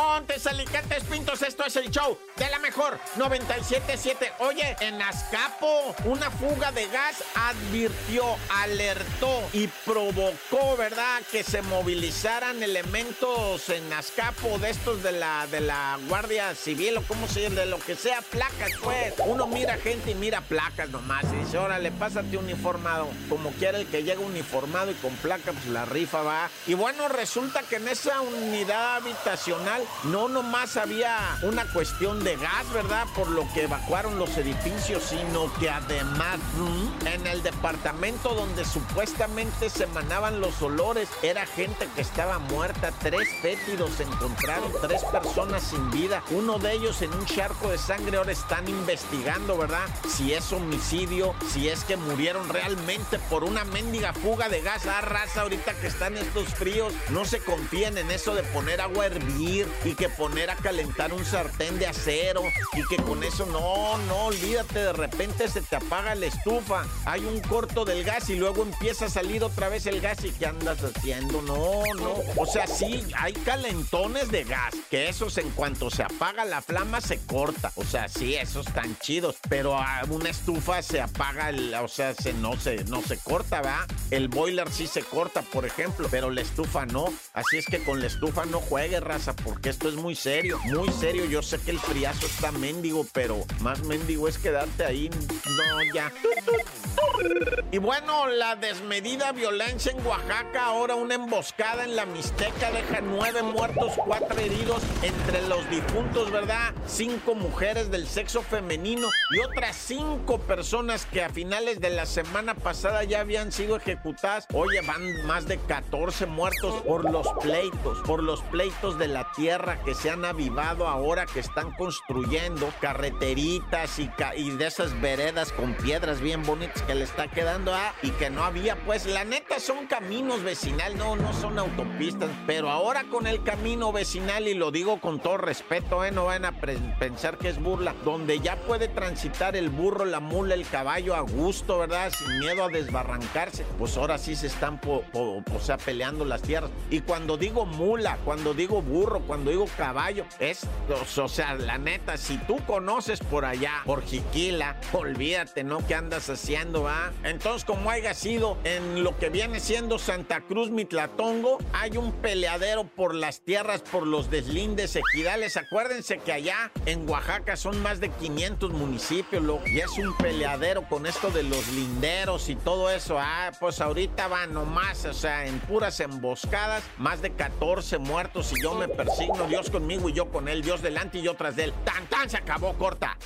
Montes, Alicantes, Pintos, esto es el show de la mejor 977. Oye, en Azcapo, una fuga de gas advirtió, alertó y provocó, ¿verdad?, que se movilizaran elementos en Azcapo de estos de la, de la Guardia Civil o como se de lo que sea, placas, pues. Uno mira gente y mira placas nomás y dice, órale, pásate uniformado. Como quiera el que llega uniformado y con placa, pues la rifa va. Y bueno, resulta que en esa unidad habitacional no nomás había una cuestión de gas, ¿verdad? Por lo que evacuaron los edificios, sino que además en el departamento donde supuestamente se emanaban los olores, era gente que estaba muerta. Tres fétidos se encontraron, tres personas sin vida. Uno de ellos en un charco de sangre. Ahora están investigando, ¿verdad? Si es homicidio, si es que murieron realmente por una mendiga fuga de gas. Ah, raza, ahorita que están estos fríos, no se confíen en eso de poner agua a hervir y que poner a calentar un sartén de acero y que con eso no, no, olvídate, de repente se te apaga la estufa, hay un corto del gas y luego empieza a salir otra vez el gas y ¿qué andas haciendo? No, no, o sea, sí, hay calentones de gas, que esos en cuanto se apaga la flama se corta, o sea, sí, esos están chidos, pero una estufa se apaga, o sea, se, no, se, no se corta, ¿va? El boiler sí se corta, por ejemplo, pero la estufa no, así es que con la estufa no juegue, raza, porque esto es muy serio, muy serio. Yo sé que el friazo está mendigo, pero más mendigo es quedarte ahí. No, ya. Y bueno, la desmedida violencia en Oaxaca, ahora una emboscada en la Mixteca deja nueve muertos, cuatro heridos entre los difuntos, ¿verdad? Cinco mujeres del sexo femenino y otras cinco personas que a finales de la semana pasada ya habían sido ejecutadas. Oye, van más de 14 muertos por los pleitos, por los pleitos de la tierra que se han avivado ahora que están construyendo carreteritas y, y de esas veredas con piedras bien bonitas que le está quedando a y que no había, pues la neta son caminos vecinal, no, no son autopistas, pero ahora con el camino vecinal, y lo digo con todo respeto, ¿eh? no van a pensar que es burla, donde ya puede transitar el burro, la mula, el caballo a gusto, ¿verdad? Sin miedo a desbarrancarse, pues ahora sí se están, o sea, peleando las tierras. Y cuando digo mula, cuando digo burro, cuando digo caballo, es, o sea, la neta, si tú conoces por allá, por Jiquila, olvídate, ¿no? ¿Qué andas haciendo, va? Entonces, como haya sido en lo que viene siendo Santa Cruz Mitlatongo, hay un peleadero por las tierras, por los deslindes ejidales. Acuérdense que allá en Oaxaca son más de 500 municipios, y es un peleadero con esto de los linderos y todo eso. Ah, pues ahorita va nomás, o sea, en puras emboscadas, más de 14 muertos y yo me persigno, Dios conmigo y yo con él, Dios delante y yo tras él. Tan tan se acabó corta.